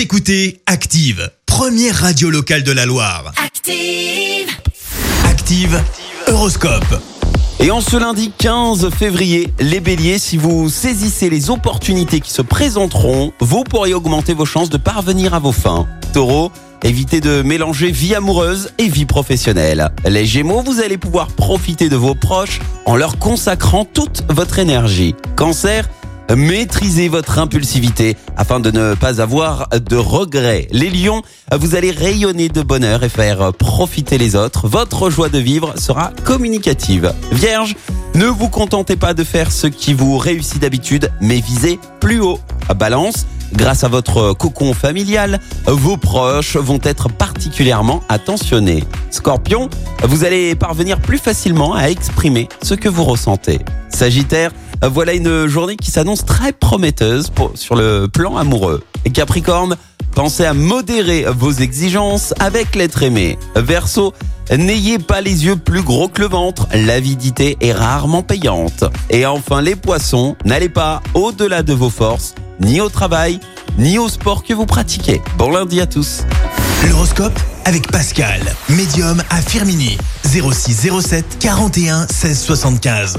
Vous écoutez Active, première radio locale de la Loire. Active. Active, Horoscope. Et en ce lundi 15 février, les béliers, si vous saisissez les opportunités qui se présenteront, vous pourriez augmenter vos chances de parvenir à vos fins. Taureau, évitez de mélanger vie amoureuse et vie professionnelle. Les gémeaux, vous allez pouvoir profiter de vos proches en leur consacrant toute votre énergie. Cancer, Maîtrisez votre impulsivité afin de ne pas avoir de regrets. Les lions, vous allez rayonner de bonheur et faire profiter les autres. Votre joie de vivre sera communicative. Vierge, ne vous contentez pas de faire ce qui vous réussit d'habitude, mais visez plus haut. Balance, grâce à votre cocon familial, vos proches vont être particulièrement attentionnés. Scorpion, vous allez parvenir plus facilement à exprimer ce que vous ressentez. Sagittaire, voilà une journée qui s'annonce très prometteuse sur le plan amoureux. Capricorne, pensez à modérer vos exigences avec l'être aimé. Verseau, n'ayez pas les yeux plus gros que le ventre, l'avidité est rarement payante. Et enfin les poissons, n'allez pas au-delà de vos forces, ni au travail, ni au sport que vous pratiquez. Bon lundi à tous. L'horoscope avec Pascal, médium à Firmini. 06 07 41 16 75.